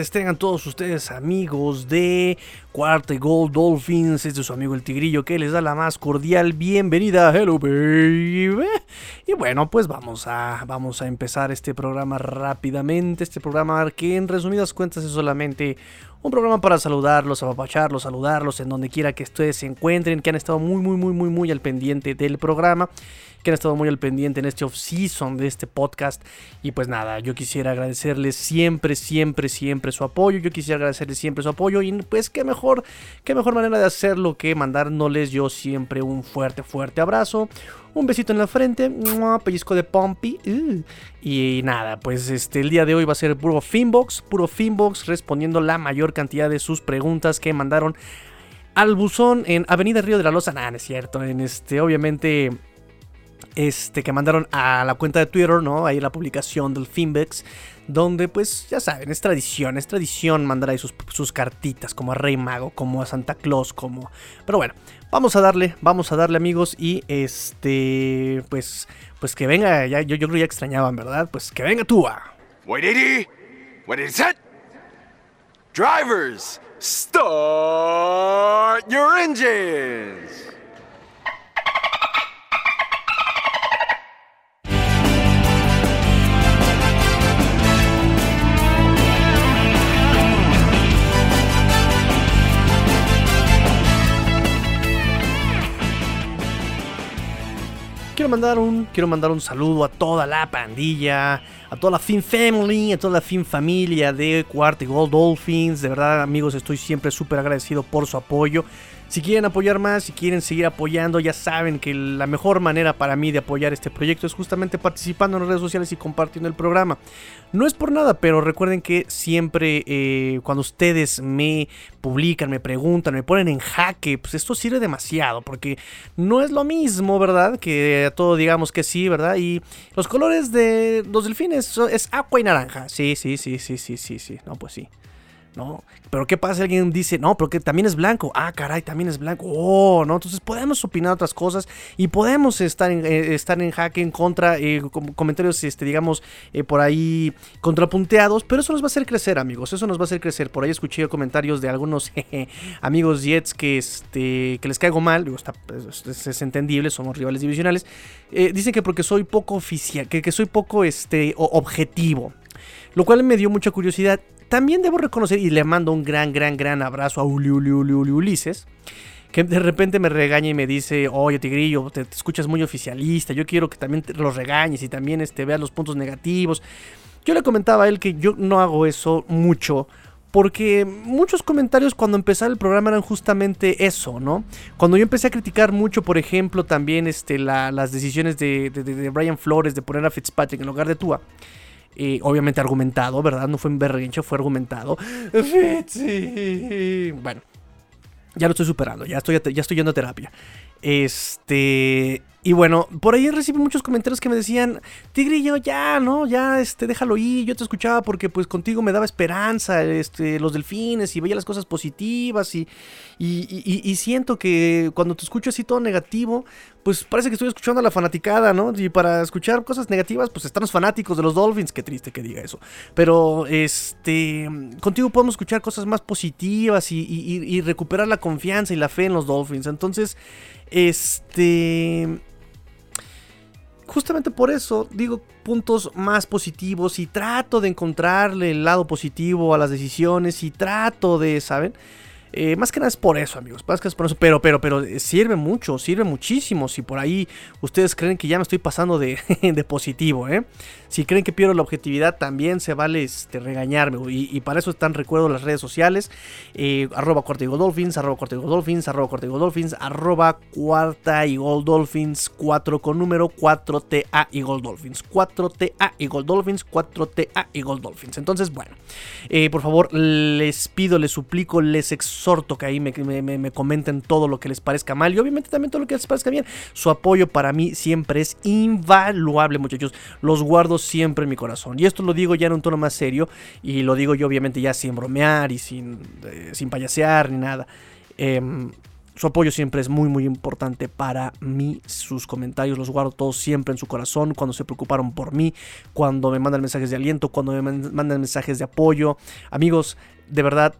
tengan todos ustedes amigos de Cuarta Gold Dolphins. Este es su amigo el Tigrillo que les da la más cordial bienvenida. Hello baby. Y bueno, pues vamos a, vamos a empezar este programa rápidamente. Este programa que en resumidas cuentas es solamente un programa para saludarlos, apapacharlos, saludarlos en donde quiera que ustedes se encuentren, que han estado muy, muy, muy, muy, muy al pendiente del programa, que han estado muy al pendiente en este off-season de este podcast. Y pues nada, yo quisiera agradecerles siempre, siempre, siempre su apoyo. Yo quisiera agradecerles siempre su apoyo. Y pues qué mejor, qué mejor manera de hacerlo que mandándoles yo siempre un fuerte, fuerte abrazo un besito en la frente, pellizco de Pompey. Uh. y nada, pues este, el día de hoy va a ser puro Finbox, puro Finbox, respondiendo la mayor cantidad de sus preguntas que mandaron al buzón en Avenida Río de la Loza. Nada, no es cierto. En este, obviamente, este, que mandaron a la cuenta de Twitter, ¿no? Ahí la publicación del Finbex, donde pues ya saben, es tradición, es tradición mandar ahí sus, sus, cartitas, como a Rey Mago, como a Santa Claus, como... Pero bueno, vamos a darle, vamos a darle amigos y este, pues, pues que venga, yo, yo creo ya extrañaban, ¿verdad? Pues que venga tú a... Wait, What is it? Drivers, start your engines! Quiero mandar un quiero mandar un saludo a toda la pandilla, a toda la Fin Family, a toda la Fin familia de Cuarto Gold Dolphins. De verdad, amigos, estoy siempre súper agradecido por su apoyo. Si quieren apoyar más, si quieren seguir apoyando, ya saben que la mejor manera para mí de apoyar este proyecto es justamente participando en redes sociales y compartiendo el programa. No es por nada, pero recuerden que siempre eh, cuando ustedes me publican, me preguntan, me ponen en jaque, pues esto sirve demasiado, porque no es lo mismo, ¿verdad? Que a todo digamos que sí, ¿verdad? Y los colores de los delfines es agua y naranja. Sí, sí, sí, sí, sí, sí, sí. No, pues sí. ¿No? Pero ¿qué pasa si alguien dice, no, pero que también es blanco? Ah, caray, también es blanco. Oh, ¿no? Entonces podemos opinar otras cosas y podemos estar en, eh, estar en en contra, eh, comentarios, este, digamos, eh, por ahí contrapunteados, pero eso nos va a hacer crecer, amigos, eso nos va a hacer crecer. Por ahí escuché comentarios de algunos amigos Jets que, este, que les caigo mal, digo, está, es, es, entendible, somos rivales divisionales. dicen que porque soy poco oficial, que, que soy poco este, objetivo. Lo cual me dio mucha curiosidad. También debo reconocer, y le mando un gran, gran, gran abrazo a Uli, Uli, Uli, Uli Ulises, que de repente me regaña y me dice, oye Tigrillo, te, te escuchas muy oficialista, yo quiero que también los regañes y también este, veas los puntos negativos. Yo le comentaba a él que yo no hago eso mucho, porque muchos comentarios cuando empezaba el programa eran justamente eso, ¿no? Cuando yo empecé a criticar mucho, por ejemplo, también este, la, las decisiones de, de, de, Brian Flores de poner a Fitzpatrick en lugar de Tua. Obviamente argumentado, ¿verdad? No fue en berrinche, fue argumentado. Bueno, ya lo estoy superando, ya estoy, ya estoy yendo a terapia. Este. Y bueno, por ahí recibí muchos comentarios que me decían, Tigrillo, ya, ¿no? Ya, este, déjalo ir, yo te escuchaba porque pues contigo me daba esperanza, este, los delfines y veía las cosas positivas y, y, y, y, siento que cuando te escucho así todo negativo, pues parece que estoy escuchando a la fanaticada, ¿no? Y para escuchar cosas negativas, pues están los fanáticos de los Dolphins, qué triste que diga eso. Pero, este, contigo podemos escuchar cosas más positivas y, y recuperar la confianza y la fe en los Dolphins. Entonces, este justamente por eso digo puntos más positivos y trato de encontrarle el lado positivo a las decisiones y trato de, ¿saben? Eh, más que nada es por eso, amigos. Más que es por eso. Pero, pero, pero eh, sirve mucho, sirve muchísimo. Si por ahí ustedes creen que ya me estoy pasando de, positivo, ¿eh? Si creen que pierdo la objetividad, también se vale este, regañarme. Y, para eso están, recuerdo, las redes sociales. Eh, arroba cuarta y Dolphins, arroba cuarta y Dolphins, arroba cuarta y Dolphins, arroba cuarta y Dolphins, 4 con número 4TA y Dolphins. 4TA y Dolphins, 4TA y Dolphins. Entonces, bueno, por favor, les pido, les suplico, les exhorto exhorto que ahí me, me, me, comenten todo lo que les parezca mal y obviamente también todo lo que les parezca bien. Su apoyo para mí siempre es invaluable, muchachos. Los guardo siempre en mi corazón. Y esto lo digo ya en un tono más serio y lo digo yo obviamente ya sin bromear y sin, eh, sin payasear ni nada. Eh, su apoyo siempre es muy muy importante para mí. Sus comentarios los guardo todos siempre en su corazón. Cuando se preocuparon por mí, cuando me mandan mensajes de aliento, cuando me mandan mensajes de apoyo. Amigos, de verdad,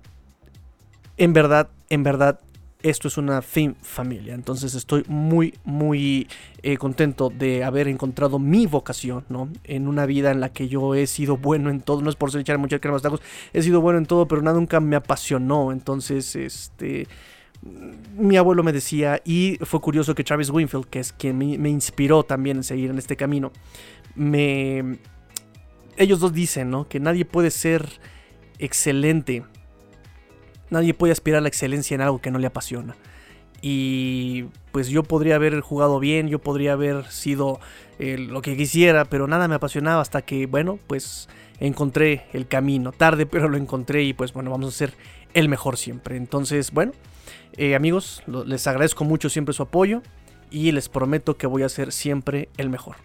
en verdad, en verdad, esto es una fin familia. Entonces estoy muy, muy eh, contento de haber encontrado mi vocación, ¿no? En una vida en la que yo he sido bueno en todo. No es por ser echar muchas cremas tacos. He sido bueno en todo, pero nada nunca me apasionó. Entonces, este. Mi abuelo me decía, y fue curioso que Travis Winfield, que es quien me, me inspiró también en seguir en este camino, me. Ellos dos dicen, ¿no? Que nadie puede ser excelente Nadie puede aspirar a la excelencia en algo que no le apasiona. Y pues yo podría haber jugado bien, yo podría haber sido eh, lo que quisiera, pero nada me apasionaba hasta que, bueno, pues encontré el camino. Tarde, pero lo encontré y pues bueno, vamos a ser el mejor siempre. Entonces, bueno, eh, amigos, les agradezco mucho siempre su apoyo y les prometo que voy a ser siempre el mejor.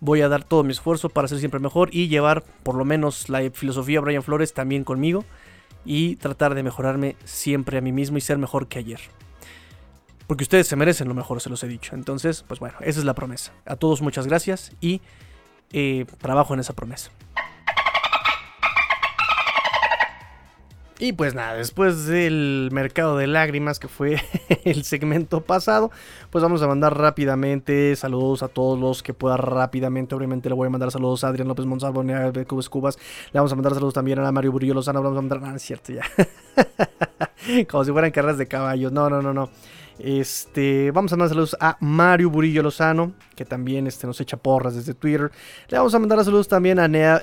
Voy a dar todo mi esfuerzo para ser siempre mejor y llevar por lo menos la filosofía Brian Flores también conmigo y tratar de mejorarme siempre a mí mismo y ser mejor que ayer. Porque ustedes se merecen lo mejor, se los he dicho. Entonces, pues bueno, esa es la promesa. A todos muchas gracias y eh, trabajo en esa promesa. Y pues nada, después del mercado de lágrimas que fue el segmento pasado, pues vamos a mandar rápidamente saludos a todos los que pueda rápidamente. Obviamente le voy a mandar saludos a Adrián López Monsalvo, de Cubas Cubas. Le vamos a mandar saludos también a Mario Burillo Lozano. Vamos a mandar, ah, cierto, ya. Como si fueran carreras de caballos. No, no, no, no. Este, vamos a mandar saludos a Mario Burillo Lozano, que también este, nos echa porras desde Twitter. Le vamos a mandar saludos también a Nea,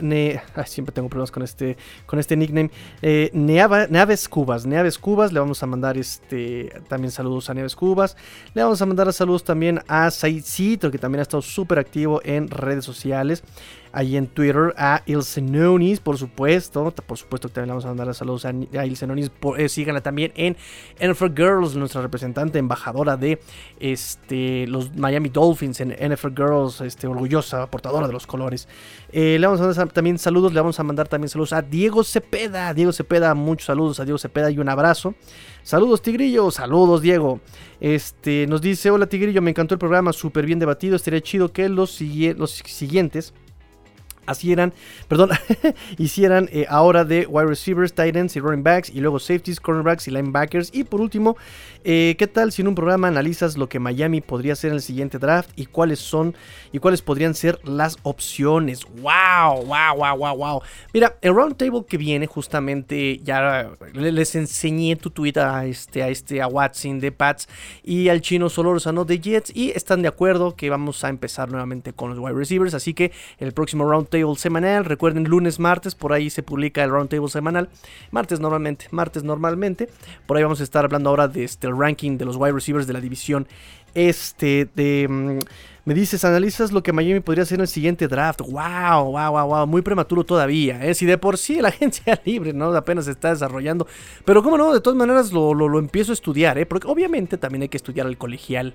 siempre tengo problemas con este, con este nickname. Eh, Neaves Cubas, Neaves Cubas. Le vamos a mandar este, también saludos a Neaves Cubas. Le vamos a mandar saludos también a Saidcito, que también ha estado súper activo en redes sociales ahí en Twitter a Ilsenonis, por supuesto. Por supuesto que también le vamos a mandar saludos a, a Ilsenonis. Eh, síganla también en NFL Girls, nuestra representante, embajadora de este, los Miami Dolphins en NFL Girls, este, orgullosa, portadora de los colores. Eh, le vamos a mandar también saludos, le vamos a mandar también saludos a Diego Cepeda. Diego Cepeda, muchos saludos a Diego Cepeda y un abrazo. Saludos Tigrillo, saludos Diego. Este nos dice, hola Tigrillo, me encantó el programa, súper bien debatido, estaría chido que los siguientes así eran, perdón, hicieran eh, ahora de wide receivers, tight ends y running backs, y luego safeties, cornerbacks y linebackers. Y por último, eh, ¿qué tal si en un programa analizas lo que Miami podría hacer en el siguiente draft y cuáles son y cuáles podrían ser las opciones? ¡Wow! ¡Wow! ¡Wow! ¡Wow! ¡Wow! Mira, el roundtable que viene, justamente ya les enseñé tu tweet a este, a este, a Watson de Pats y al chino Solorzano de Jets, y están de acuerdo que vamos a empezar nuevamente con los wide receivers. Así que el próximo roundtable semanal. Recuerden, lunes, martes, por ahí se publica el roundtable semanal. Martes normalmente, martes normalmente. Por ahí vamos a estar hablando ahora de este, ranking de los wide receivers de la división este de... Mm, me dices, analizas lo que Miami podría hacer en el siguiente draft. Wow, wow, wow, wow. Muy prematuro todavía. ¿eh? Si de por sí la agencia libre, ¿no? Apenas se está desarrollando. Pero cómo no, de todas maneras lo, lo, empiezo a estudiar, ¿eh? Porque obviamente también hay que estudiar el colegial,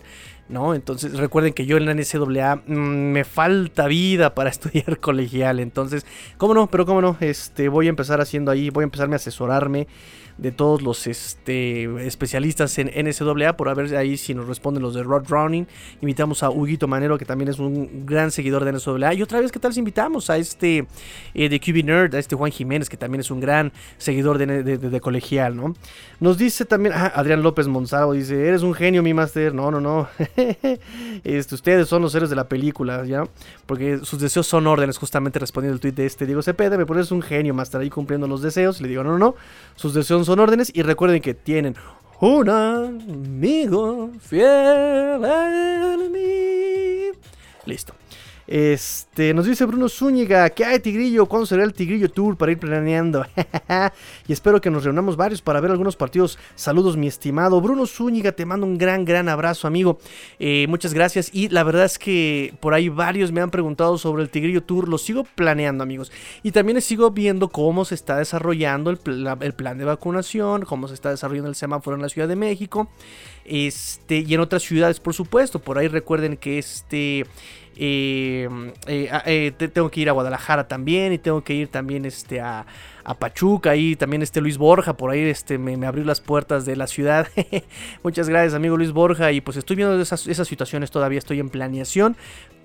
¿no? Entonces recuerden que yo en la NCAA mm, me falta vida para estudiar colegial. Entonces, cómo no, pero cómo no. Este, voy a empezar haciendo ahí, voy a empezarme a asesorarme de todos los este, especialistas en NCAA por a ver ahí si nos responden los de Rod Drowning. Invitamos a Huguito Manero, que también es un gran seguidor de NCAA. Y otra vez, ¿qué tal si invitamos a este eh, de QB Nerd, a este Juan Jiménez, que también es un gran seguidor de, colegial, ¿no? Nos dice también, ah, Adrián López Monsalvo dice, eres un genio, mi máster. No, no, no. este, ustedes son los héroes de la película, ¿ya? Porque sus deseos son órdenes, justamente respondiendo el tweet de este Diego Cepeda. Me pones un genio, máster, ahí cumpliendo los deseos. le digo, no, no, no. Sus deseos son órdenes y recuerden que tienen un amigo fiel en mí. Listo. Este, nos dice Bruno Zúñiga, ¿qué hay Tigrillo? ¿Cuándo será el Tigrillo Tour para ir planeando? y espero que nos reunamos varios para ver algunos partidos. Saludos, mi estimado Bruno Zúñiga, te mando un gran, gran abrazo, amigo. Eh, muchas gracias. Y la verdad es que por ahí varios me han preguntado sobre el Tigrillo Tour. Lo sigo planeando, amigos. Y también sigo viendo cómo se está desarrollando el, el plan de vacunación, cómo se está desarrollando el semáforo en la Ciudad de México. Este, y en otras ciudades, por supuesto. Por ahí recuerden que este eh, eh, ah, eh tengo que ir a Guadalajara también y tengo que ir también este, a, a Pachuca, ahí también este Luis Borja, por ahí este, me, abrió las puertas de la ciudad. Muchas gracias, amigo Luis Borja. Y pues estoy viendo esas, esas situaciones, todavía estoy en planeación.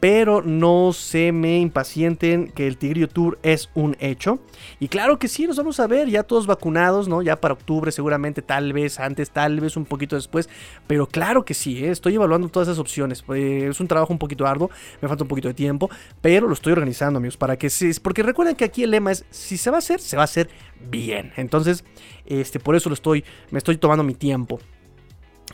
Pero no se me impacienten que el Tigrillo Tour es un hecho. Y claro que sí, nos vamos a ver ya todos vacunados, ¿no? Ya para octubre seguramente, tal vez antes, tal vez un poquito después. Pero claro que sí, estoy evaluando todas esas opciones. Es un trabajo un poquito arduo, me falta un poquito de tiempo. Pero lo estoy organizando, amigos, para que sí. Porque recuerden que aquí el lema es, si se va a hacer, se va a hacer bien. Entonces, este, por eso lo estoy, me estoy tomando mi tiempo.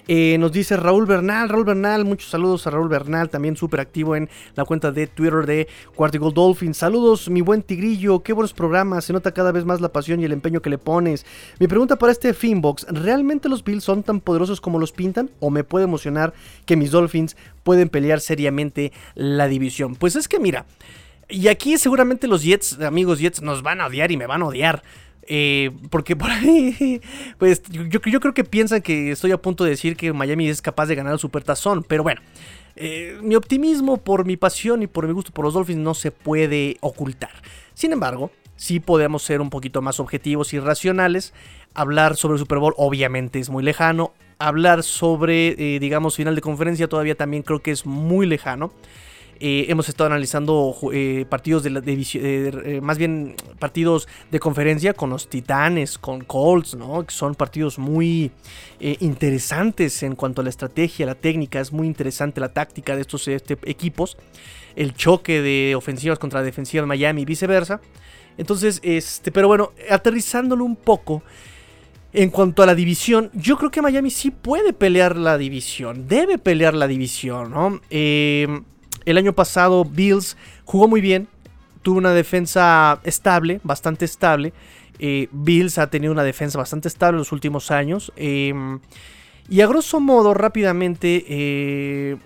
Eh, nos dice Raúl Bernal, Raúl Bernal, muchos saludos a Raúl Bernal, también súper activo en la cuenta de Twitter de Cuartigo Dolphin. Saludos, mi buen tigrillo, qué buenos programas, se nota cada vez más la pasión y el empeño que le pones. Mi pregunta para este Finbox, ¿realmente los Bills son tan poderosos como los pintan? ¿O me puede emocionar que mis Dolphins pueden pelear seriamente la división? Pues es que mira, y aquí seguramente los Jets, amigos Jets, nos van a odiar y me van a odiar. Eh, porque por ahí, pues yo, creo que piensan que estoy a punto de decir que Miami es capaz de ganar el Supertazón, pero bueno, eh, mi optimismo por mi pasión y por mi gusto por los Dolphins no se puede ocultar. Sin embargo, sí podemos ser un poquito más objetivos y racionales. Hablar sobre el Super Bowl obviamente es muy lejano. Hablar sobre, eh, digamos, final de conferencia todavía también creo que es muy lejano. Eh, hemos estado analizando eh, partidos de la división, eh, más bien partidos de conferencia con los Titanes, con Colts, ¿no? Que son partidos muy interesantes en cuanto a la estrategia, la técnica, es muy interesante la táctica de estos este, equipos, el choque de ofensivas contra defensivas Miami y viceversa. Entonces, este, pero bueno, aterrizándolo un poco. En cuanto a la división, yo creo que Miami sí puede pelear la división, debe pelear la división, ¿no? Eh, el año pasado Bills jugó muy bien, tuvo una defensa estable, bastante estable. Eh, Bills ha tenido una defensa bastante estable en los últimos años. Em, y a grosso modo, rápidamente, eh,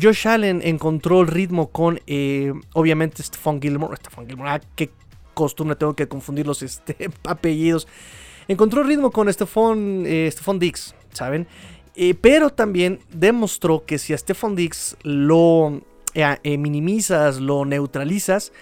Josh Allen encontró el ritmo con, eh, obviamente, Stephon Gilmore. Stephon Gilmore, ah, qué costumbre tengo que confundir los este, apellidos. Encontró el ritmo con Stephon, Stephon Dix, ¿saben? pero también demostró que si a Stephon Dix lo eh, eh, minimizas, lo neutralizas,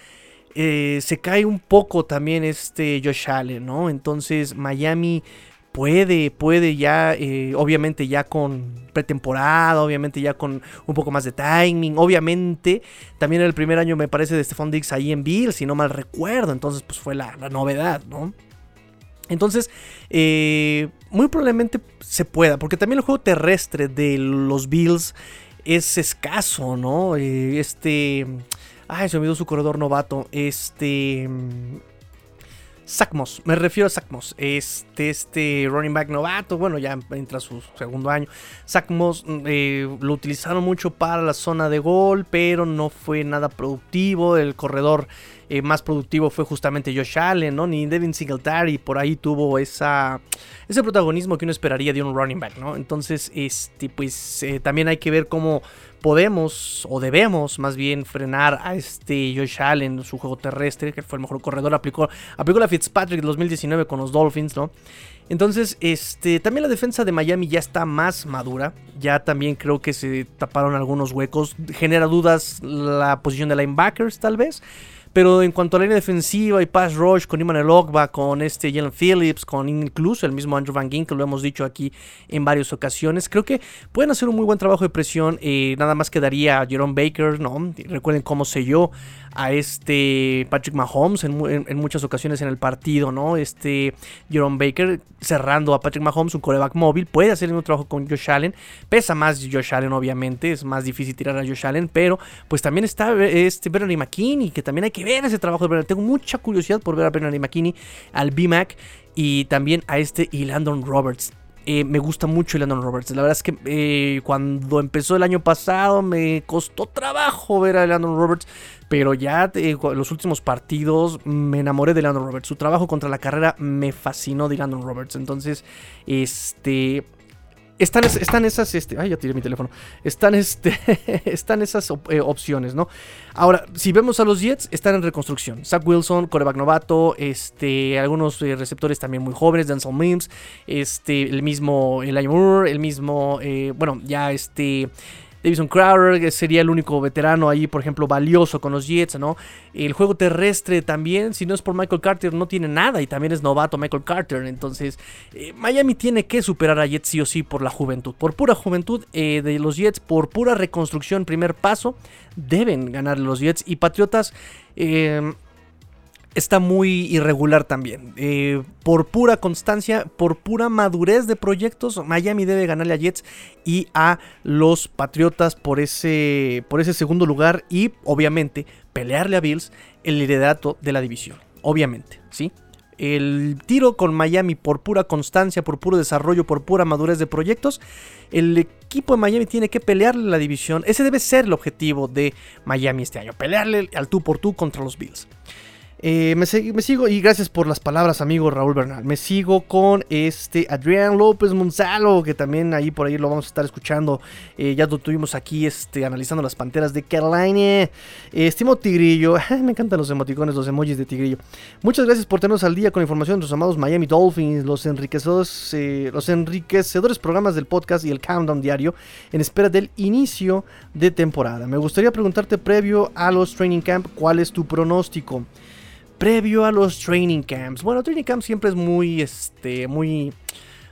eh, se cae un poco también este Josh Allen, ¿no? Entonces Miami puede, puede ya, obviamente ya con pretemporada, obviamente ya con un poco más de timing, obviamente también el primer año me parece de Stephon Diggs ahí en Bills, si no mal recuerdo, entonces pues fue la, novedad, ¿no? Entonces, muy probablemente se pueda, porque también el juego terrestre de los Bills es escaso, ¿no? Eh, este. Ay, se olvidó su corredor novato. Este. Sacmos, me refiero a Sacmos. Este, este running back novato, bueno, ya entra su segundo año. Sacmos eh, lo utilizaron mucho para la zona de gol, pero no fue nada productivo. El corredor eh, más productivo fue justamente Josh Allen, ¿no? Ni Devin Singletary por ahí tuvo ese protagonismo que uno esperaría de un running back, ¿no? Entonces, este, pues eh, también hay que ver cómo podemos o debemos más bien frenar a este Josh Allen, su juego terrestre, que fue el mejor corredor, aplicó, aplicó la Fitzpatrick 2019 con los Dolphins, ¿no? Entonces, este, también la defensa de Miami ya está más madura. Ya también creo que se taparon algunos huecos. Genera dudas la posición de linebackers, tal vez. Pero en cuanto a la línea defensiva y pass rush con Iman Ogba, con este Jalen Phillips, con incluso el mismo Andrew Van Gink, que lo hemos dicho aquí en varias ocasiones, creo que pueden hacer un muy buen trabajo de presión. Eh, nada más quedaría Jerome Baker, ¿no? Recuerden cómo selló a este Patrick Mahomes en, muchas ocasiones en el partido, ¿no? Este Jerome Baker cerrando a Patrick Mahomes, un coreback móvil, puede hacer un trabajo con Josh Allen, pesa más Josh Allen obviamente, es más difícil tirar a Josh Allen, pero pues también está este Bernard McKinney, que también hay que ver ese trabajo de Bernard, tengo mucha curiosidad por ver a Bernard McKinney, al BMAC y también a este y Landon Roberts. Eh, me gusta mucho Landon Roberts. La verdad es que eh, cuando empezó el año pasado me costó trabajo ver a Landon Roberts. Pero ya en los últimos partidos me enamoré de Landon Roberts. Su trabajo contra la carrera me fascinó de Landon Roberts. Entonces, este están, están esas, este, ay, ya tiré mi teléfono. Están, este, están esas eh, opciones, ¿no? Ahora, si vemos a los Jets, están en reconstrucción. Zach Wilson, coreback novato, este, algunos eh, receptores también muy jóvenes, Denzel Mims, este, el mismo Eli Moore, el mismo, eh, bueno, ya este, Davison Crowder sería el único veterano ahí, por ejemplo, valioso con los Jets, ¿no? El juego terrestre también, si no es por Michael Carter, no tiene nada y también es novato Michael Carter. Entonces, eh, Miami tiene que superar a Jets sí o sí por la juventud. Por pura juventud eh, de los Jets, por pura reconstrucción, primer paso, deben ganar los Jets. Y Patriotas... Eh, está muy irregular también. Eh, por pura constancia, por pura madurez de proyectos, Miami debe ganarle a Jets y a los Patriotas por ese, por ese segundo lugar y obviamente pelearle a Bills el liderato de la división. Obviamente, ¿sí? El tiro con Miami por pura constancia, por puro desarrollo, por pura madurez de proyectos, el equipo de Miami tiene que pelearle la división. Ese debe ser el objetivo de Miami este año, pelearle al tú por tú contra los Bills. Eh, me, sigo, y gracias por las palabras, amigo Raúl Bernal. Me sigo con este Adrián López Monzalo, que también ahí por ahí lo vamos a estar escuchando. Eh, ya lo tuvimos aquí este, analizando las panteras de Carolina. Eh, estimo Tigrillo, me encantan los emoticones, los emojis de Tigrillo. Muchas gracias por tenernos al día con información de los amados Miami Dolphins, enriquecedores, los enriquecedores programas del podcast y el countdown diario en espera del inicio de temporada. Me gustaría preguntarte previo a los training camp, ¿cuál es tu pronóstico? Previo a los training camps. Bueno, training camp siempre es muy, este, muy,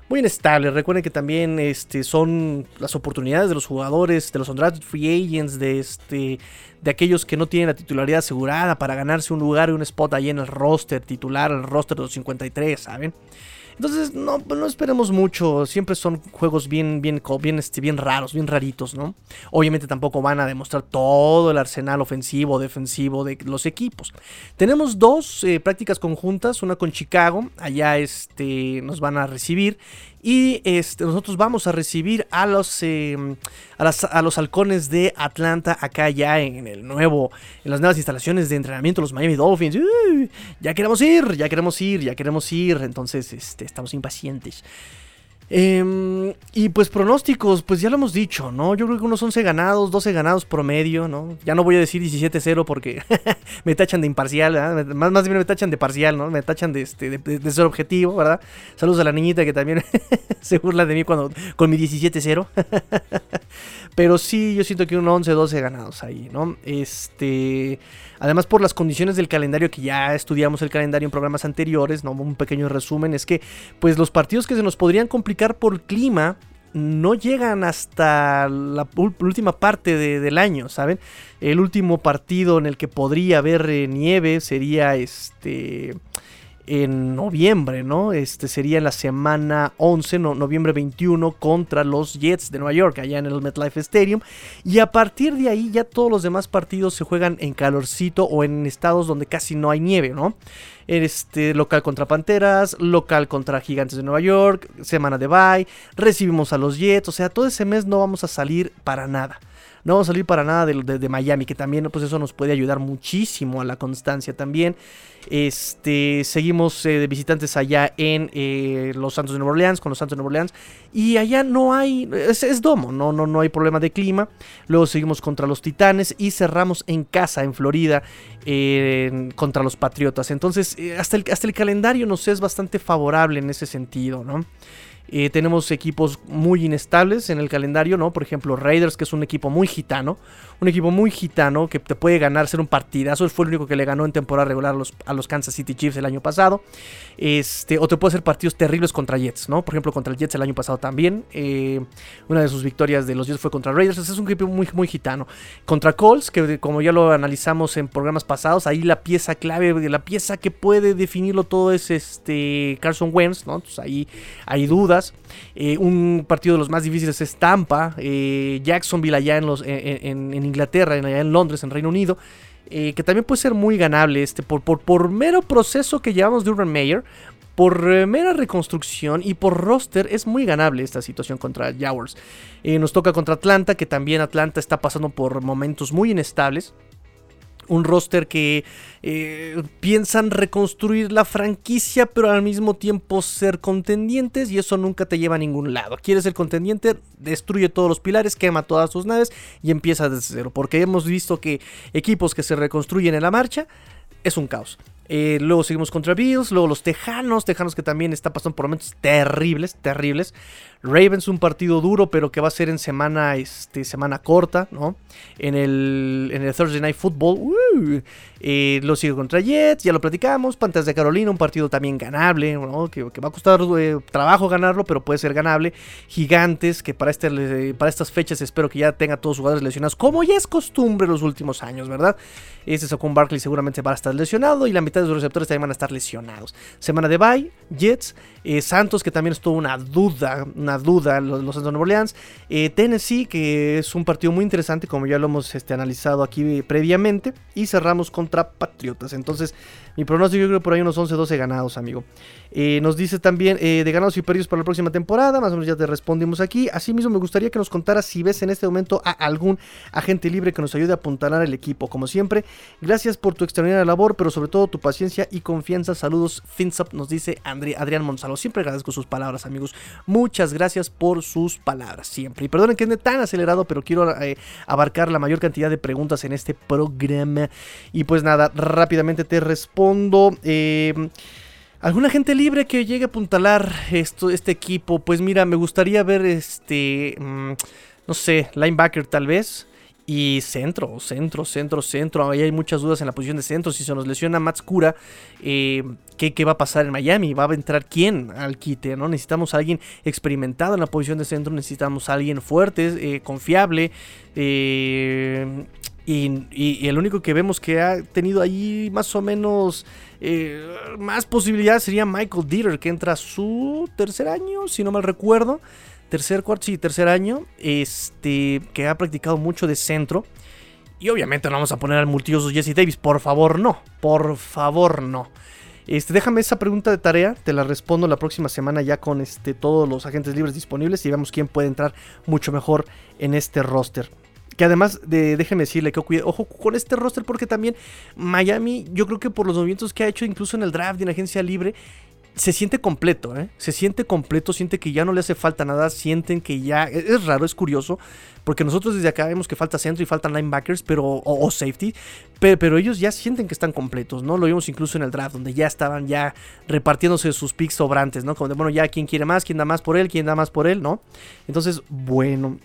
muy inestable. Recuerden que también, este, son las oportunidades de los jugadores, de los undrafted free agents, de este, de aquellos que no tienen la titularidad asegurada para ganarse un lugar y un spot ahí en el roster titular, el roster de los 53, ¿saben? Entonces, no, no esperemos mucho. Siempre son juegos bien, bien, este, bien raros, bien raritos, ¿no? Obviamente tampoco van a demostrar todo el arsenal ofensivo, defensivo de los equipos. Tenemos dos eh, prácticas conjuntas, una con Chicago, allá este, nos van a recibir. Y este, nosotros vamos a recibir a los, em, a, los halcones de Atlanta acá ya en el nuevo, en las nuevas instalaciones de entrenamiento, los Miami Dolphins. ya queremos ir, ya queremos ir, ya queremos ir. Entonces, este, estamos impacientes. Em, y pues pronósticos, pues ya lo hemos dicho, ¿no? Yo creo que unos 11 ganados, 12 ganados promedio, ¿no? Ya no voy a decir 17-0 porque me tachan de imparcial, ¿verdad? Más, más bien me tachan de parcial, ¿no? Me tachan de, este, de, ser objetivo, ¿verdad? Saludos a la niñita que también se burla de mí cuando, con mi 17-0. Pero sí, yo siento que un 11, 12 ganados ahí, ¿no? Este... Además, por las condiciones del calendario que ya estudiamos el calendario en programas anteriores, ¿no? Un pequeño resumen es que, pues, los partidos que se nos podrían complicar por clima no llegan hasta la última parte del año, ¿saben? El último partido en el que podría haber eh, nieve sería este en noviembre, ¿no? Este sería la semana 11, noviembre 21, contra los Jets de Nueva York, allá en el MetLife Stadium. Y a partir de ahí ya todos los demás partidos se juegan en calorcito o en estados donde casi no hay nieve, ¿no? Este, local contra Panteras, local contra Gigantes de Nueva York, semana de bye, recibimos a los Jets, o sea, todo ese mes no vamos a salir para nada. No vamos a salir para nada de, Miami, que también pues eso nos puede ayudar muchísimo a la constancia también. Este, seguimos eh, de visitantes allá en eh, los Santos de Nueva Orleans, con los Santos de Nueva Orleans. Y allá no hay, es, domo, no, no, no hay problema de clima. Luego seguimos contra los Titanes y cerramos en casa, en Florida, contra los Patriotas. Entonces, eh, hasta, el, hasta el calendario nos es bastante favorable en ese sentido, ¿no? Eh, tenemos equipos muy inestables en el calendario, ¿no? Por ejemplo, Raiders, que es un equipo muy gitano. Un equipo muy gitano que te puede ganar, ser un partidazo. Fue el único que le ganó en temporada regular a los, a los Kansas City Chiefs el año pasado. Este, o te puede hacer partidos terribles contra Jets, ¿no? Por ejemplo, contra el Jets el año pasado también. Eh, una de sus victorias de los Jets fue contra Raiders. es un equipo muy, muy gitano. Contra Colts, que como ya lo analizamos en programas pasados, ahí la pieza clave, la pieza que puede definirlo todo es este Carson Wentz, ¿no? Entonces ahí hay dudas eh, un partido de los más difíciles es Tampa, eh, Jacksonville allá en, los, en, Inglaterra, allá en Londres, en Reino Unido. Eh, que también puede ser muy ganable este, por, por, por mero proceso que llevamos de Urban Meyer, por mera reconstrucción y por roster es muy ganable esta situación contra Jaguars. nos toca contra Atlanta, que también Atlanta está pasando por momentos muy inestables un roster que eh, piensan reconstruir la franquicia, pero al mismo tiempo ser contendientes y eso nunca te lleva a ningún lado. Quieres ser contendiente, destruye todos los pilares, quema todas sus naves y empieza desde cero, porque hemos visto que equipos que se reconstruyen en la marcha es un caos. Eh, luego seguimos contra Bills, luego los Tejanos, Tejanos que también está pasando por momentos terribles, terribles. Ravens un partido duro, pero que va a ser en semana, este, semana corta, ¿no? En el, en el Thursday Night Football. Uh, eh, lo sigue contra Jets, ya lo platicamos. Panthers de Carolina, un partido también ganable, que, va a costar eh, trabajo ganarlo, pero puede ser ganable. Gigantes, que para, este, para estas fechas espero que ya tenga todos los jugadores lesionados, como ya es costumbre los últimos años, ¿verdad? Este Socon Barkley seguramente va a estar lesionado y la mitad de los receptores también van a estar lesionados. Semana de bye, Jets, eh, Santos, que también estuvo una duda, una duda, los, los Santos Nueva Orleans. Tennessee, que es un partido muy interesante, como ya lo hemos este, analizado aquí previamente. Y cerramos contra Patriotas. Entonces, mi pronóstico yo creo por ahí unos 11-12 ganados, amigo. Eh, nos dice también eh, de ganados y perdidos para la próxima temporada. Más o menos ya te respondimos aquí. Asimismo, me gustaría que nos contaras si ves en este momento a algún agente libre que nos ayude a apuntalar el equipo. Como siempre, gracias por tu extraordinaria labor, pero sobre todo tu paciencia y confianza. Saludos, FinSup, nos dice Adrián Monzalo. Siempre agradezco sus palabras, amigos. Muchas gracias por sus palabras, siempre. Y perdonen que ande tan acelerado, pero quiero eh, abarcar la mayor cantidad de preguntas en este programa. Y pues nada, rápidamente te respondo Eh, ¿Alguna gente libre que llegue a apuntalar esto, este equipo? Pues mira, me gustaría ver este. Mm, no sé, linebacker tal vez. Y centro, centro, centro, centro. Ahí hay muchas dudas en la posición de centro. Si se nos lesiona Matskura, eh, ¿qué, va a pasar en Miami? ¿Va a entrar quién al quite? ¿no? Necesitamos a alguien experimentado en la posición de centro. Necesitamos a alguien fuerte, eh, confiable. Eh, y, el único que vemos que ha tenido ahí más o menos eh, más posibilidades sería Michael Dieter, que entra a su tercer año, si no mal recuerdo. Tercer, cuarto, sí, tercer año. Este, que ha practicado mucho de centro. Y obviamente no vamos a poner al multioso Jesse Davis. Por favor, no. Por favor, no. Este, déjame esa pregunta de tarea, te la respondo la próxima semana ya con este, todos los agentes libres disponibles y vemos quién puede entrar mucho mejor en este roster. Que además, de, déjeme decirle que ojo con este roster porque también Miami, yo creo que por los movimientos que ha hecho incluso en el draft y en agencia libre, se siente completo, ¿eh? Se siente completo, siente que ya no le hace falta nada, sienten que ya... E, es, raro, es curioso, porque nosotros desde acá vemos que falta centro y faltan linebackers, pero... o, safety, pero, pero, ellos ya sienten que están completos, ¿no? Lo vimos incluso en el draft, donde ya estaban ya repartiéndose sus picks sobrantes, ¿no? Como de, bueno, ya quién quiere más, quién da más por él, quién da más por él, ¿no? Entonces, bueno,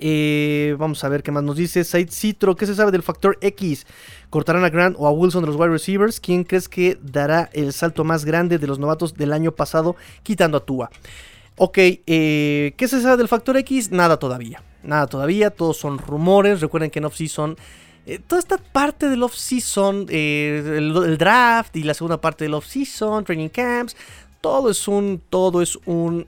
eh, vamos a ver qué más nos dice. Said Citro, ¿qué se sabe del factor X? ¿Cortarán a Grant o a Wilson de los wide receivers? ¿Quién crees que dará el salto más grande de los novatos del año pasado, quitando a Tua? Ok, eh, ¿qué se sabe del factor X? Nada todavía. Nada todavía, todos son rumores. Recuerden que en off-season eh, toda esta parte del off-season, el, draft y la segunda parte del off-season, training camps, todo es un, todo es un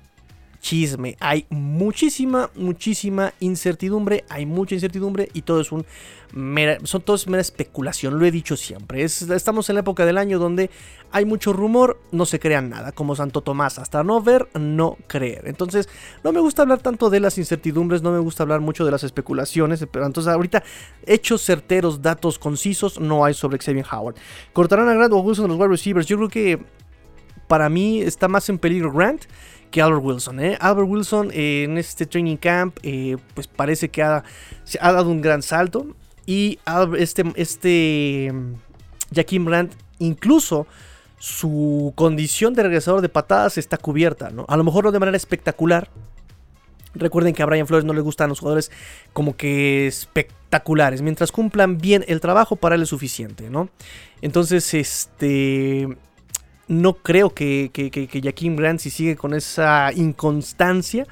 chisme. Hay muchísima, muchísima incertidumbre. Hay mucha incertidumbre y todo es un mera, son todo es mera especulación. Lo he dicho siempre. estamos en la época del año donde hay mucho rumor, no se crean nada. Como Santo Tomás, hasta no ver, no creer. Entonces, no me gusta hablar tanto de las incertidumbres, no me gusta hablar mucho de las especulaciones. Pero entonces, ahorita, hechos certeros, datos concisos, no hay sobre Xavier Howard. Cortarán a Grant o Wilson los wide receivers. Yo creo que para mí está más en peligro Grant que Albert Wilson. ¿eh? Albert Wilson eh, en este training camp eh, pues parece que ha, ha, dado un gran salto. Y este, este Jaquim Brandt incluso su condición de regresador de patadas está cubierta. ¿no? A lo mejor no de manera espectacular. Recuerden que a Brian Flores no le gustan los jugadores como que espectaculares. Mientras cumplan bien el trabajo, para él es suficiente, ¿no? Entonces, este no creo que, que, que, Grant, si sigue con esa inconstancia,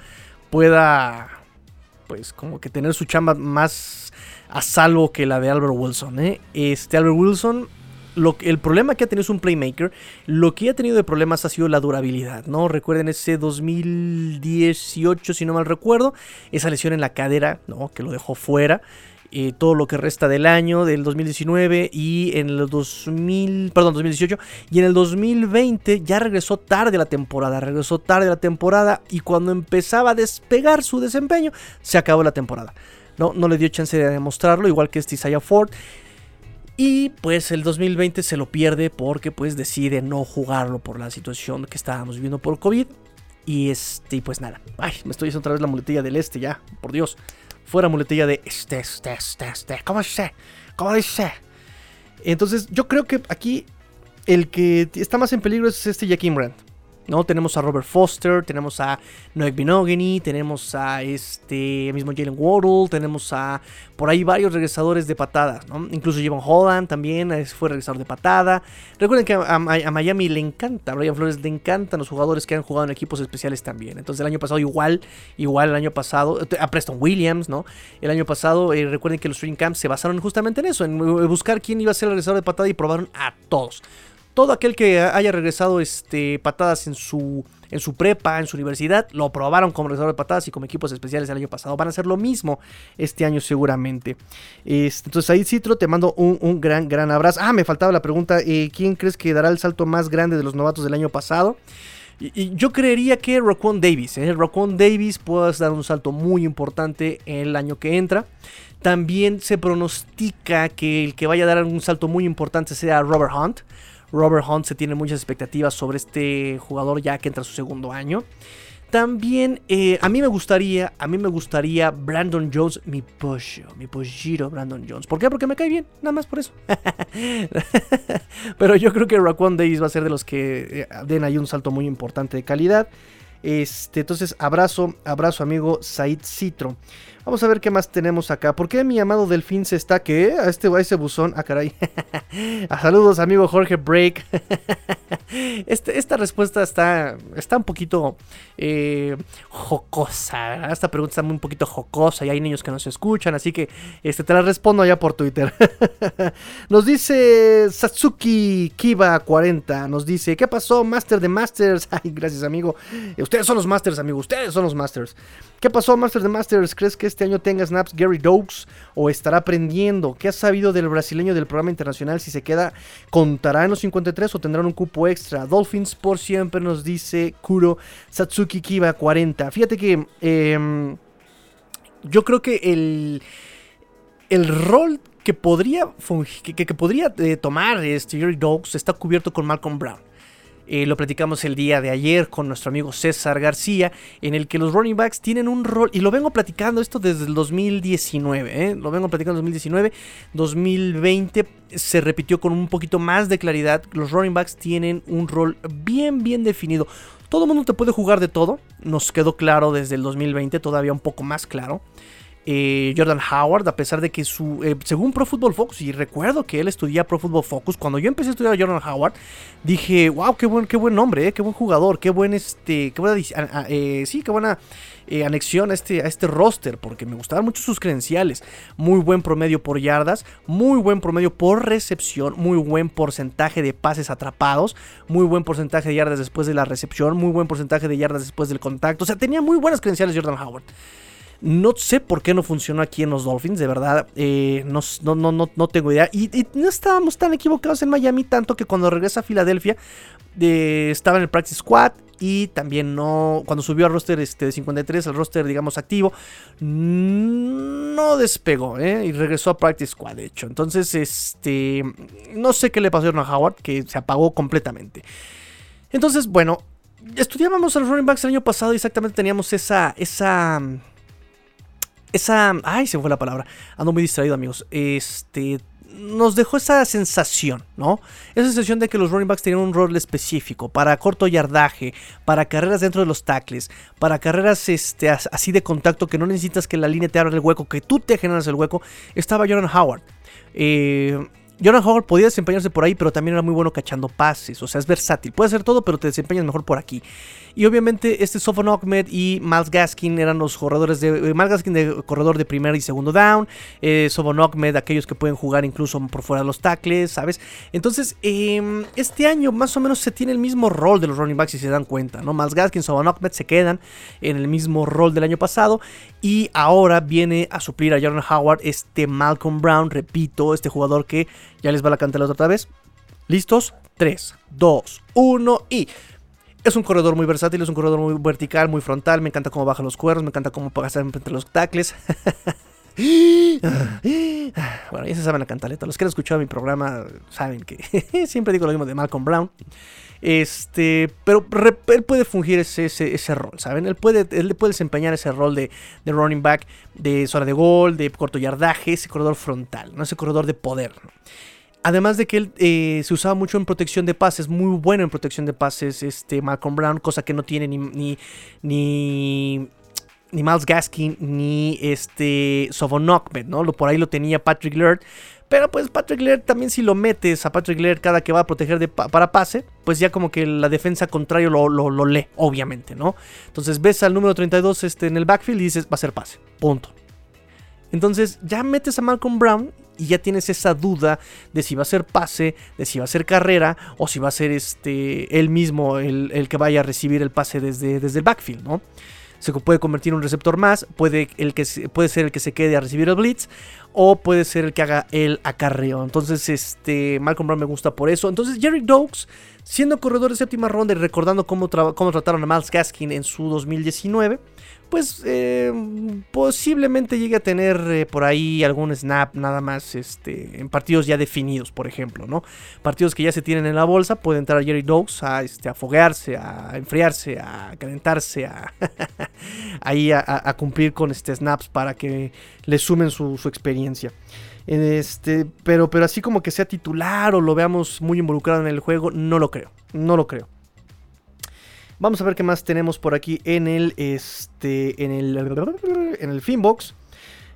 pueda, pues, como que tener su chamba más a salvo que la de Albert Wilson. ¿eh? Este Albert Wilson, lo, el problema que ha tenido es un playmaker. Lo que ha tenido de problemas ha sido la durabilidad, ¿no? Recuerden ese 2018, si no mal recuerdo, esa lesión en la cadera, ¿no? Que lo dejó fuera. Eh, todo lo que resta del año, del 2019 y en el 2000, perdón, 2018 y en el 2020 ya regresó tarde la temporada, regresó tarde la temporada y cuando empezaba a despegar su desempeño se acabó la temporada. No, no le dio chance de demostrarlo, igual que este Isaiah Ford. Y pues el 2020 se lo pierde porque pues decide no jugarlo por la situación que estábamos viviendo por COVID. Y este, pues nada. Ay, me estoy haciendo otra vez la muletilla del este ya, por Dios fuera muletilla de este, este, este, este, ¿cómo dice? ¿Cómo dice? Entonces, yo creo que aquí el que está más en peligro es este Jaquim Brandt. ¿No? Tenemos a Robert Foster, tenemos a Noek Binogany, tenemos a este mismo Jalen Waddle, tenemos a por ahí varios regresadores de patadas, ¿no? Incluso Javon Holland también fue regresador de patada. Recuerden que a, Miami le encanta, a Brian Flores le encantan los jugadores que han jugado en equipos especiales también. Entonces el año pasado igual, igual el año pasado, eh, a Preston Williams, ¿no? El año pasado, eh, recuerden que los String Camps se basaron justamente en eso, en eh, buscar quién iba a ser el regresador de patada y probaron a todos todo aquel que haya regresado este, patadas en su, en su prepa, en su universidad, lo probaron como regresador de patadas y como equipos especiales el año pasado. Van a hacer lo mismo este año seguramente. Este, entonces ahí Citro, te mando un, gran, gran abrazo. Ah, me faltaba la pregunta, eh, ¿quién crees que dará el salto más grande de los novatos del año pasado? Yo creería que Raquan Davis, ¿eh? Davis puede dar un salto muy importante el año que entra. También se pronostica que el que vaya a dar un salto muy importante sea Robert Hunt. Robert Hunt se tiene muchas expectativas sobre este jugador ya que entra a su segundo año. También eh, a mí me gustaría, a mí me gustaría Brandon Jones, mi pollo, mi pollito Brandon Jones. ¿Por qué? Porque me cae bien, nada más por eso. Pero yo creo que Raquan Davis va a ser de los que eh, den ahí un salto muy importante de calidad. Este, entonces, abrazo, abrazo amigo Said Citro. Vamos a ver qué más tenemos acá. ¿Por qué mi amado Delfín se está que a este a ese buzón? Ah, caray. a saludos, amigo Jorge Break. este, esta respuesta está, está un poquito eh, jocosa. Esta pregunta está un poquito jocosa y hay niños que no se escuchan, así que este, te la respondo allá por Twitter. nos dice Satsuki Kiba 40. Nos dice, ¿qué pasó, Master de Masters? Ay, gracias, amigo. Ustedes son los Masters, amigo. Ustedes son los Masters. ¿Qué pasó, Master de Masters? ¿Crees que este año tenga snaps Gary Dokes o estará aprendiendo? ¿Qué ha sabido del brasileño del programa internacional? Si se queda, ¿contará en los 53 o tendrán un cupo extra? Dolphins por siempre nos dice Kuro Satsuki Kiba 40. Fíjate que em, yo creo que el, el rol que podría, que, podría eh, tomar este Gary Dokes está cubierto con Malcolm Brown. Eh, lo platicamos el día de ayer con nuestro amigo César García, en el que los running backs tienen un rol, y lo vengo platicando esto desde el 2019, ¿eh? lo vengo platicando en 2019, 2020 se repitió con un poquito más de claridad, los running backs tienen un rol bien, bien definido. Todo el mundo te puede jugar de todo, nos quedó claro desde el 2020, todavía un poco más claro. Eh, Jordan Howard, a pesar de que su, eh, según Pro Football Focus, y recuerdo que él estudia Pro Football Focus, cuando yo empecé a estudiar a Jordan Howard, dije, wow, qué buen, qué buen nombre, eh, qué buen jugador, qué buen, este, qué buena, sí, qué buena anexión a este, a este roster, porque me gustaban mucho sus credenciales, muy buen promedio por yardas, muy buen promedio por recepción, muy buen porcentaje de pases atrapados, muy buen porcentaje de yardas después de la recepción, muy buen porcentaje de yardas después del contacto, o sea, tenía muy buenas credenciales Jordan Howard. No sé por qué no funcionó aquí en los Dolphins, de verdad, eh, no, no, no, no, tengo idea. Y, no estábamos tan equivocados en Miami, tanto que cuando regresa a Filadelfia, estaba en el Practice Squad y también no, cuando subió al roster este, de 53, al roster, digamos, activo, no despegó, ¿eh? Y regresó a Practice Squad, de hecho. Entonces, este, no sé qué le pasó a Howard, que se apagó completamente. Entonces, bueno, estudiábamos a los running backs el año pasado y exactamente teníamos esa, esa esa. Ay, se fue la palabra. Ando muy distraído, amigos. Este. Nos dejó esa sensación, ¿no? Esa sensación de que los running backs tenían un rol específico para corto yardaje, para carreras dentro de los tackles, para carreras este, así de contacto que no necesitas que la línea te abra el hueco, que tú te generas el hueco. Estaba Jordan Howard. Eh, Jordan Howard podía desempeñarse por ahí, pero también era muy bueno cachando pases. O sea, es versátil. Puede hacer todo, pero te desempeñas mejor por aquí. Y obviamente este Sofon Ahmed y Miles Gaskin eran los corredores de... Eh, Miles Gaskin de corredor de primer y segundo down. Eh, Sofon aquellos que pueden jugar incluso por fuera de los tackles, ¿sabes? Entonces, em, este año más o menos se tiene el mismo rol de los running backs si se dan cuenta, ¿no? Miles Gaskin, Sofon Ahmed se quedan en el mismo rol del año pasado. Y ahora viene a suplir a Jordan Howard este Malcolm Brown, repito, este jugador que ya les va la cantera otra vez. ¿Listos? 3, 2, 1 y... Es un corredor muy versátil, es un corredor muy vertical, muy frontal. Me encanta cómo baja los cuernos, me encanta cómo pasa entre los tackles. bueno, ya se saben la cantaleta. Los que han escuchado mi programa saben que siempre digo lo mismo de Malcolm Brown. Este, pero él puede fungir ese, ese, rol, ¿saben? Él puede, él puede desempeñar ese rol de, de, running back, de zona de gol, de corto yardaje, ese corredor frontal, ¿no? ese corredor de poder. Además de que él eh, se usaba mucho en protección de pases, muy bueno en protección de pases, este Malcolm Brown, cosa que no tiene ni, ni, ni, ni Miles Gaskin ni este ¿no? Por ahí lo tenía Patrick Laird. Pero pues Patrick Laird también si lo metes a Patrick Laird cada que va a proteger de para pase, pues ya como que la defensa contrario lo, lo, lee, obviamente, ¿no? Entonces ves al número 32 este, en el backfield y dices, va a ser pase, punto. Entonces ya metes a Malcolm Brown y ya tienes esa duda de si va a ser pase, de si va a ser carrera o si va a ser este, él mismo el, que vaya a recibir el pase desde, desde el backfield, ¿no? Se puede convertir en un receptor más, puede, el que, puede ser el que se quede a recibir el blitz o puede ser el que haga el acarreo. Entonces, este, Malcolm Brown me gusta por eso. Entonces, Jerry Doakes, siendo corredor de séptima ronda y recordando cómo, cómo trataron a Miles Gaskin en su 2019, pues eh, posiblemente llegue a tener eh, por ahí algún snap nada más este, en partidos ya definidos, por ejemplo, ¿no? Partidos que ya se tienen en la bolsa, puede entrar Jerry Dogs a, este, a foguearse, a enfriarse, a calentarse, a ahí a, cumplir con este, snaps para que le sumen su, su experiencia. Este, pero, pero así como que sea titular o lo veamos muy involucrado en el juego, no lo creo, no lo creo. Vamos a ver qué más tenemos por aquí en el, este, en el, en el Finbox.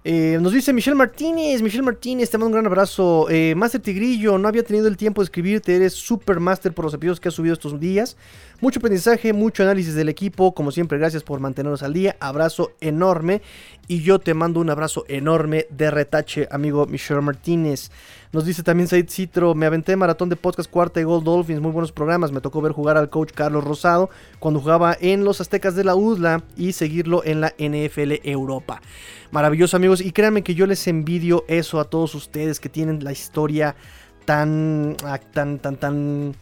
Eh, nos dice Michelle Martínez, Michelle Martínez, te mando un gran abrazo. Eh, Master Tigrillo, no había tenido el tiempo de escribirte, eres super master por los episodios que has subido estos días. Mucho aprendizaje, mucho análisis del equipo, como siempre, gracias por mantenernos al día. Abrazo enorme y yo te mando un abrazo enorme de retache, amigo Michelle Martínez. Nos dice también Said Citro, me aventé maratón de podcast cuarta y Gold Dolphins, muy buenos programas. Me tocó ver jugar al coach Carlos Rosado cuando jugaba en los Aztecas de la UDLA y seguirlo en la NFL Europa. Maravilloso amigos y créanme que yo les envidio eso a todos ustedes que tienen la historia tan, ah, tan, tan, tan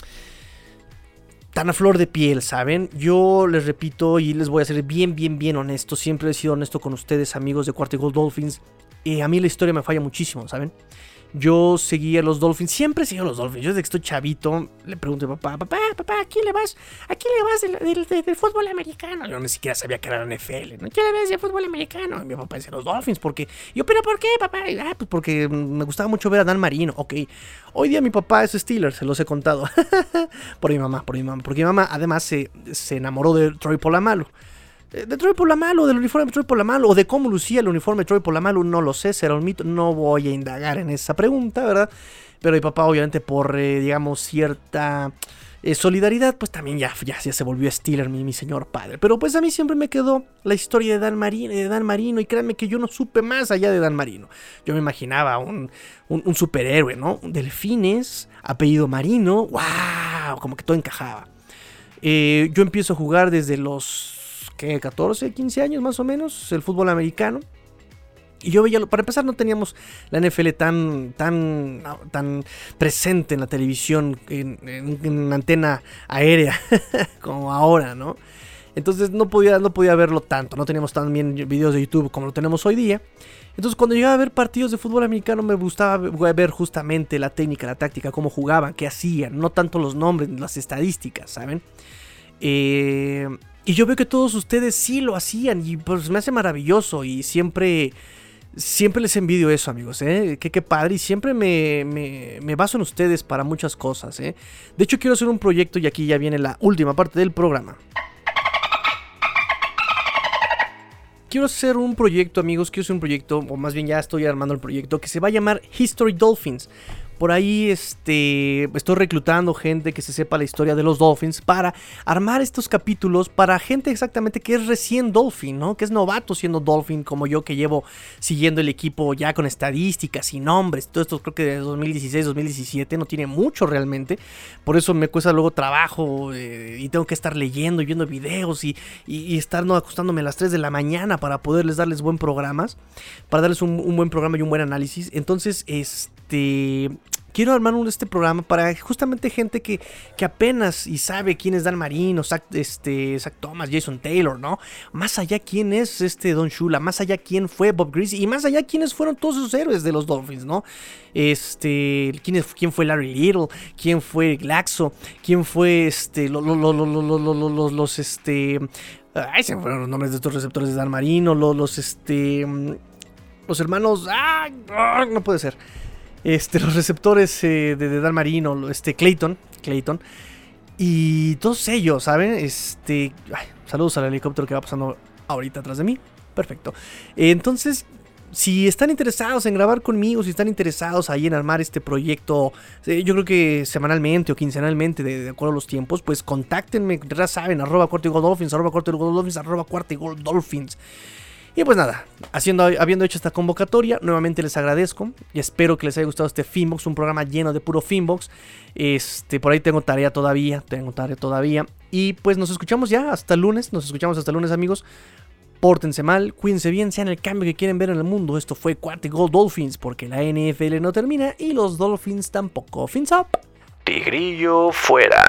tan a flor de piel, ¿saben? Yo les repito y les voy a ser bien, bien, bien honesto. Siempre he sido honesto con ustedes, amigos de Cuarto Gold Dolphins. Y a mí la historia me falla muchísimo, ¿saben? Yo seguía los Dolphins, siempre he seguido los Dolphins. Yo desde que estoy chavito le pregunto a papá, papá, papá, ¿a quién le vas? ¿A quién le vas del, fútbol americano? Yo ni siquiera sabía que era la NFL. ¿no? ¿Quién le vas del fútbol americano? Y mi papá decía los Dolphins, porque yo, pero ¿por qué, papá? Ah, pues porque me gustaba mucho ver a Dan Marino. Ok, hoy día mi papá es Steeler, se los he contado. por mi mamá, por mi mamá. Porque mi mamá además se, se enamoró de Troy Polamalu. Eh, de Troy Polamalu, del uniforme de Troy Polamalu, o de cómo lucía el uniforme de Troy Polamalu, no lo sé, será un mito, no voy a indagar en esa pregunta, ¿verdad? Pero mi papá, obviamente, por, eh, digamos, cierta eh, solidaridad, pues también ya, ya, se volvió Steeler, mi, mi, señor padre. Pero pues a mí siempre me quedó la historia de Dan, Marino, de Dan Marino, y créanme que yo no supe más allá de Dan Marino. Yo me imaginaba un, un superhéroe, ¿no? Delfines, apellido Marino, wow, como que todo encajaba. yo empiezo a jugar desde los ¿qué? 14, 15 años más o menos, el fútbol americano. Y yo veía, para empezar no teníamos la NFL tan, tan, tan presente en la televisión, en, en, antena aérea, como ahora, ¿no? Entonces no podía, no podía verlo tanto, no teníamos también videos de YouTube como lo tenemos hoy día. Entonces cuando llegaba a ver partidos de fútbol americano me gustaba ver justamente la técnica, la táctica, cómo jugaban, qué hacían, no tanto los nombres, las estadísticas, ¿saben? Eh, y yo veo que todos ustedes sí lo hacían y pues me hace maravilloso y siempre... Siempre les envidio eso, amigos, ¿eh? Qué, padre. Y siempre me, me, baso en ustedes para muchas cosas, ¿eh? De hecho, quiero hacer un proyecto y aquí ya viene la última parte del programa. Quiero hacer un proyecto, amigos. Quiero hacer un proyecto, o más bien ya estoy armando el proyecto, que se va a llamar History Dolphins. Por ahí este, estoy reclutando gente que se sepa la historia de los Dolphins para armar estos capítulos para gente exactamente que es recién Dolphin, ¿no? Que es novato siendo Dolphin como yo que llevo siguiendo el equipo ya con estadísticas y nombres. Todo esto creo que de 2016, 2017 no tiene mucho realmente. Por eso me cuesta luego trabajo eh, y tengo que estar leyendo y viendo videos y, estar no acostándome a las 3 de la mañana para poderles darles buen programas, para darles un, un buen programa y un buen análisis. Entonces, este quiero armar un, este programa para justamente gente que, que apenas y sabe quién es Dan Marino, Zach, este, Zach Thomas, Jason Taylor, ¿no? Más allá quién es este Don Shula, más allá quién fue Bob Greasy y más allá quiénes fueron todos esos héroes de los Dolphins, ¿no? Este, quién, quién fue Larry Little, quién fue Glaxo, quién fue este, los, los, los, este, ay, se fueron los nombres de estos receptores de Dan Marino, los, los, este, los hermanos, ah, no puede ser. Este, los receptores eh, de, Dan Marino, este Clayton, Clayton, y todos ellos, ¿saben? Este, saludos al helicóptero que va pasando ahorita atrás de mí. Perfecto. Entonces, si están interesados en grabar conmigo, si están interesados ahí en armar este proyecto, eh, yo creo que semanalmente o quincenalmente, de, acuerdo a los tiempos, pues contáctenme, ya saben, arroba cuarto dolphins, arroba cuarto dolphins, arroba cuarto dolphins. Y pues nada, haciendo, habiendo hecho esta convocatoria, nuevamente les agradezco y espero que les haya gustado este Finbox, un programa lleno de puro Finbox. Este, por ahí tengo tarea todavía, tengo tarea todavía. Y pues nos escuchamos ya hasta el lunes, nos escuchamos hasta el lunes amigos. Pórtense mal, cuídense bien, sean el cambio que quieren ver en el mundo. Esto fue Quartic Gold Dolphins porque la NFL no termina y los Dolphins tampoco. Fins up. Tigrillo fuera.